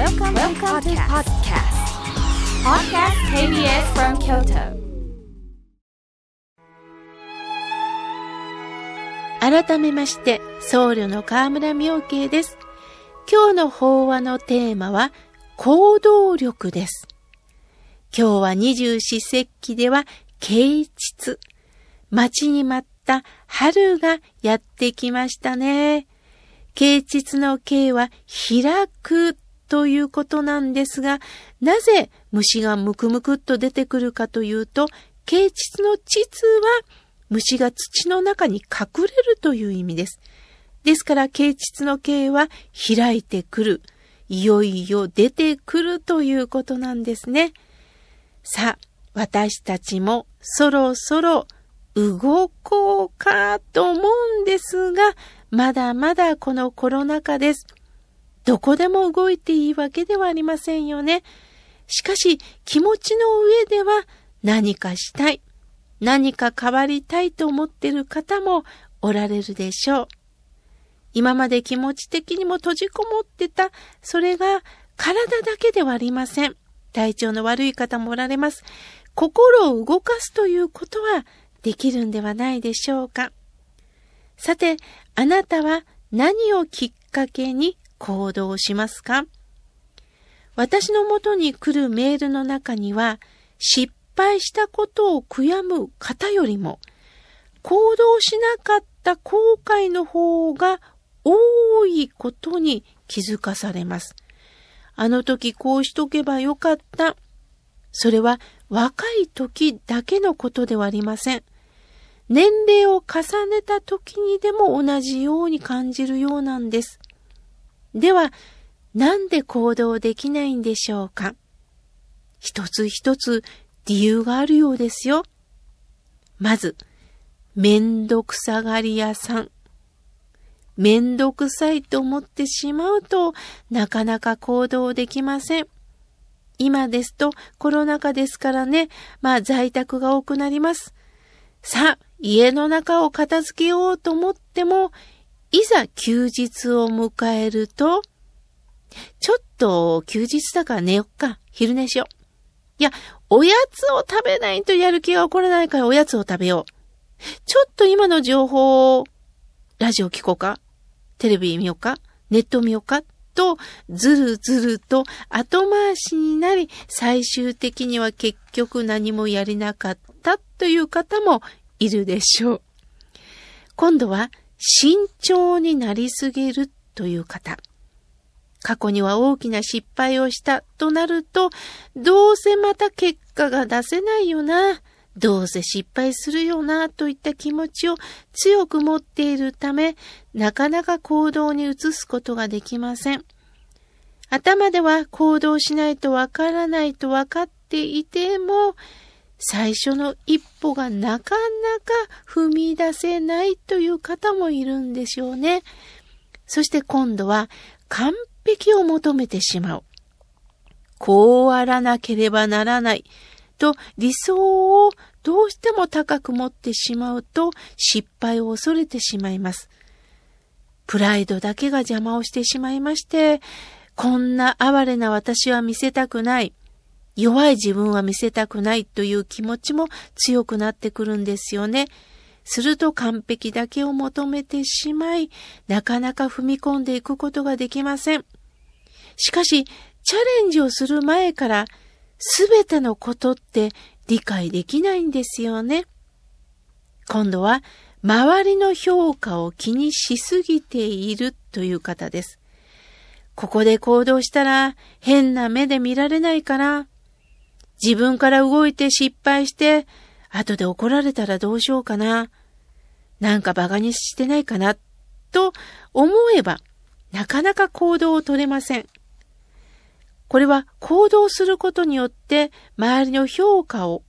Welcome, Welcome to podcast. Podcast KBS from Kyoto. 改めまして、僧侶の河村明慶です。今日の法話のテーマは、行動力です。今日は二十四節気では、啓蟄。待ちに待った春がやってきましたね。啓蟄の啓は開くということなんですが、なぜ虫がむくむくっと出てくるかというと、啓蟄の蟄は虫が土の中に隠れるという意味です。ですから、啓蟄の啓は開いてくる。いよいよ出てくるということなんですね。さあ、私たちもそろそろ動こうかと思うんですが、まだまだこのコロナ禍です。どこでも動いていいわけではありませんよね。しかし、気持ちの上では何かしたい。何か変わりたいと思っている方もおられるでしょう。今まで気持ち的にも閉じこもってた、それが体だけではありません。体調の悪い方もおられます。心を動かすということはできるんではないでしょうか。さて、あなたは何をきっかけに行動しますか？私のもとに来るメールの中には、失敗したことを悔やむ方よりも、行動しなかった後悔の方が多いことに気づかされます。あの時こうしとけばよかった。それは若い時だけのことではありません。年齢を重ねた時にでも同じように感じるようなんです。では、なんで行動できないんでしょうか？一つ一つ理由があるようですよ。まず、めんどくさがり屋さん。めんどくさいと思ってしまうとなかなか行動できません。今ですとコロナ禍ですからね、まあ在宅が多くなります。さあ、家の中を片付けようと思っても、いざ休日を迎えると、ちょっと休日だから寝よっか、昼寝しよう。いや、おやつを食べないとやる気が起こらないからおやつを食べよう。ちょっと今の情報を、ラジオ聞こうかテレビ見ようかネット見ようかと、ずるずると後回しになり、最終的には結局何もやれなかったという方もいるでしょう。今度は、慎重になりすぎるという方。過去には大きな失敗をしたとなると、どうせまた結果が出せないよな。どうせ失敗するよなといった気持ちを強く持っているため、なかなか行動に移すことができません。頭では行動しないとわからないと分かっていても、最初の一歩がなかなか踏み出せないという方もいるんでしょうね。そして今度は完璧を求めてしまう。こうあらなければならない。と理想をどうしても高く持ってしまうと失敗を恐れてしまいます。プライドだけが邪魔をしてしまいまして、こんな哀れな私は見せたくない。弱い自分は見せたくないという気持ちも強くなってくるんですよね。すると完璧だけを求めてしまい、なかなか踏み込んでいくことができません。しかし、チャレンジをする前から、すべてのことって理解できないんですよね。今度は、周りの評価を気にしすぎているという方です。ここで行動したら変な目で見られないから、自分から動いて失敗して、後で怒られたらどうしようかな。なんか馬鹿にしてないかな。と思えば、なかなか行動を取れません。これは行動することによって周りの評価を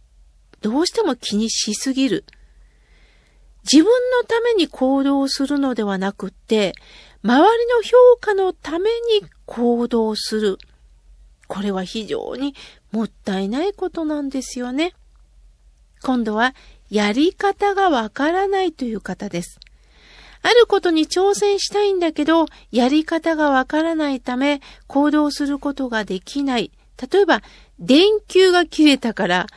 どうしても気にしすぎる。自分のために行動するのではなくて、周りの評価のために行動する。これは非常にもったいないことなんですよね。今度はやり方がわからないという方です。あることに挑戦したいんだけど、やり方がわからないため、行動することができない。例えば、電球が切れたから、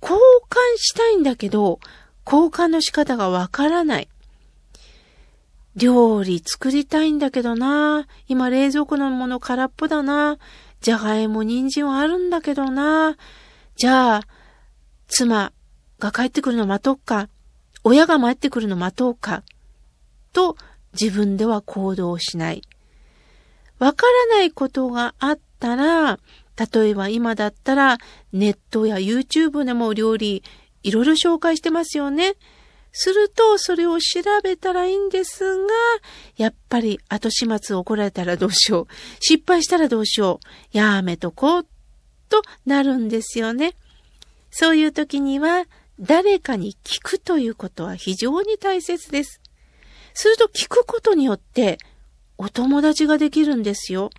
交換したいんだけど、交換の仕方がわからない。料理作りたいんだけどな。今冷蔵庫のもの空っぽだな。じゃがいも、人参はあるんだけどな。じゃあ、妻が帰ってくるの待とうか。親が待ってくるの待とうか。と自分では行動しない。わからないことがあったら、例えば今だったらネットや YouTube でも料理いろいろ紹介してますよね。すると、それを調べたらいいんですが、やっぱり後始末を怒られたらどうしよう。失敗したらどうしよう。やめとこう。となるんですよね。そういう時には、誰かに聞くということは非常に大切です。すると聞くことによって、お友達ができるんですよ。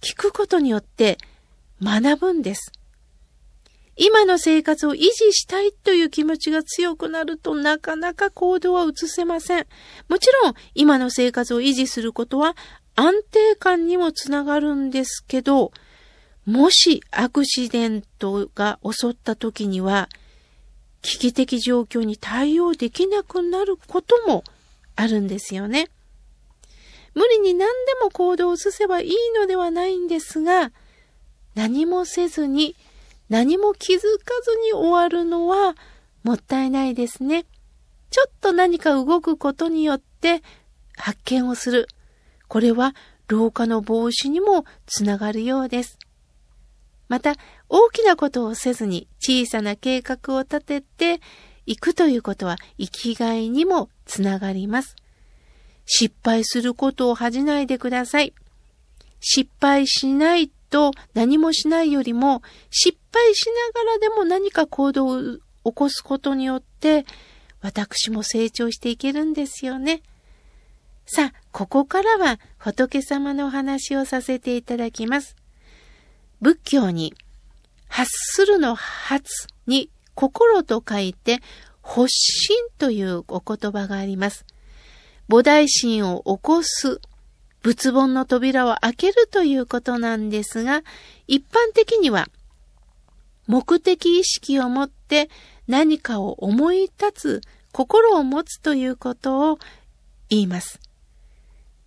聞くことによって学ぶんです。今の生活を維持したいという気持ちが強くなるとなかなか行動は移せません。もちろん今の生活を維持することは安定感にもつながるんですけど、もしアクシデントが襲った時には危機的状況に対応できなくなることもあるんですよね。無理に何でも行動を移せばいいのではないんですが、何もせずに何も気づかずに終わるのはもったいないですね。ちょっと何か動くことによって発見をする。これは老化の防止にもつながるようです。また、大きなことをせずに小さな計画を立てていくということは生きがいにもつながります。失敗することを恥じないでください。失敗しないと何もしないよりも失敗しながらでも何か行動を起こすことによって私も成長していけるんですよね。さあ、ここからは仏様のお話をさせていただきます。仏教に発するの発に心と書いて発心というお言葉があります。菩提心を起こす仏本の扉を開けるということなんですが、一般的には目的意識を持って何かを思い立つ心を持つということを言います。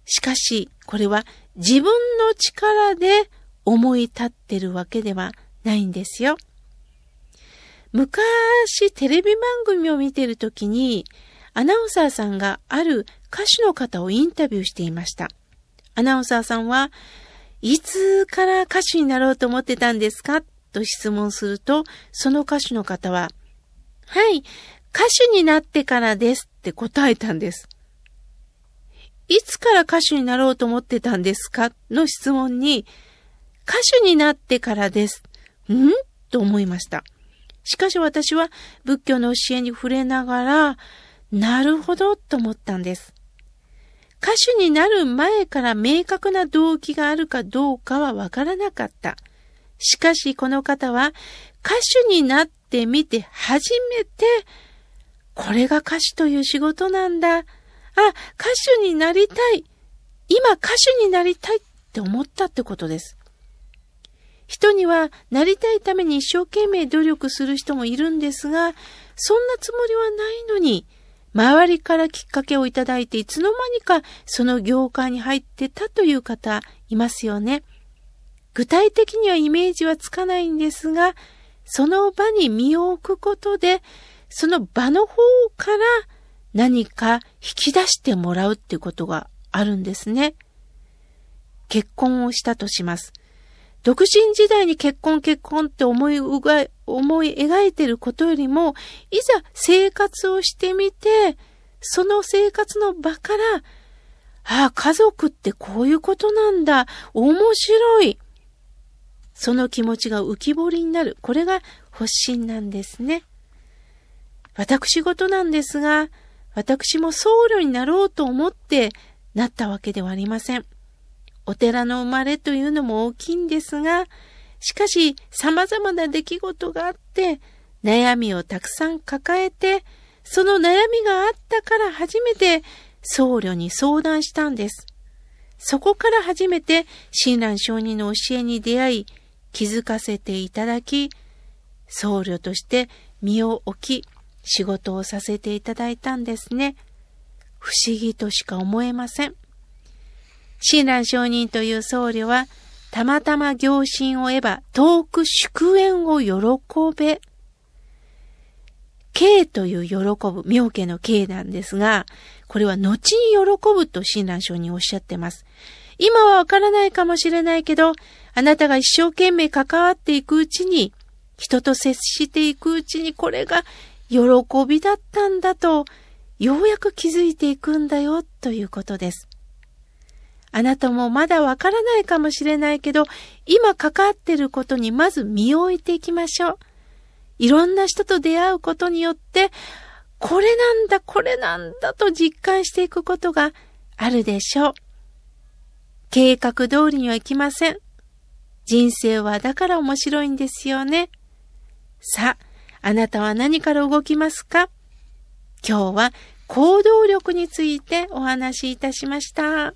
しかし、これは自分の力で思い立ってるわけではないんですよ。昔テレビ番組を見てるときにアナウンサーさんがある歌手の方をインタビューしていました。アナウンサーさんは、いつから歌手になろうと思ってたんですか？と質問すると、その歌手の方は、はい、歌手になってからですって答えたんです。いつから歌手になろうと思ってたんですか？の質問に、歌手になってからです。ん？と思いました。しかし私は仏教の教えに触れながら、なるほどと思ったんです。歌手になる前から明確な動機があるかどうかはわからなかった。しかしこの方は歌手になってみて初めて、これが歌手という仕事なんだ。あ、歌手になりたい。今歌手になりたいって思ったってことです。人にはなりたいために一生懸命努力する人もいるんですが、そんなつもりはないのに、周りからきっかけをいただいていつの間にかその業界に入ってたという方いますよね。具体的にはイメージはつかないんですが、その場に身を置くことで、その場の方から何か引き出してもらうってことがあるんですね。結婚をしたとします。独身時代に結婚結婚って思いうが思い描いてることよりも、いざ生活をしてみて、その生活の場から、ああ、家族ってこういうことなんだ。面白い。その気持ちが浮き彫りになる。これが発信なんですね。私事なんですが、私も僧侶になろうと思ってなったわけではありません。お寺の生まれというのも大きいんですが、しかし様々な出来事があって、悩みをたくさん抱えて、その悩みがあったから初めて僧侶に相談したんです。そこから初めて親鸞上人の教えに出会い、気づかせていただき、僧侶として身を置き、仕事をさせていただいたんですね。不思議としか思えません。親鸞上人という僧侶は、たまたま行進を得ば遠く祝宴を喜べ。敬という喜ぶ、妙家の敬なんですが、これは後に喜ぶと親鸞上人おっしゃってます。今はわからないかもしれないけど、あなたが一生懸命関わっていくうちに、人と接していくうちにこれが喜びだったんだと、ようやく気づいていくんだよということです。あなたもまだわからないかもしれないけど、今関わってることにまず身を置いていきましょう。いろんな人と出会うことによって、これなんだ、これなんだと実感していくことがあるでしょう。計画通りにはいきません。人生はだから面白いんですよね。さあ、あなたは何から動きますか？今日は行動力についてお話しいたしました。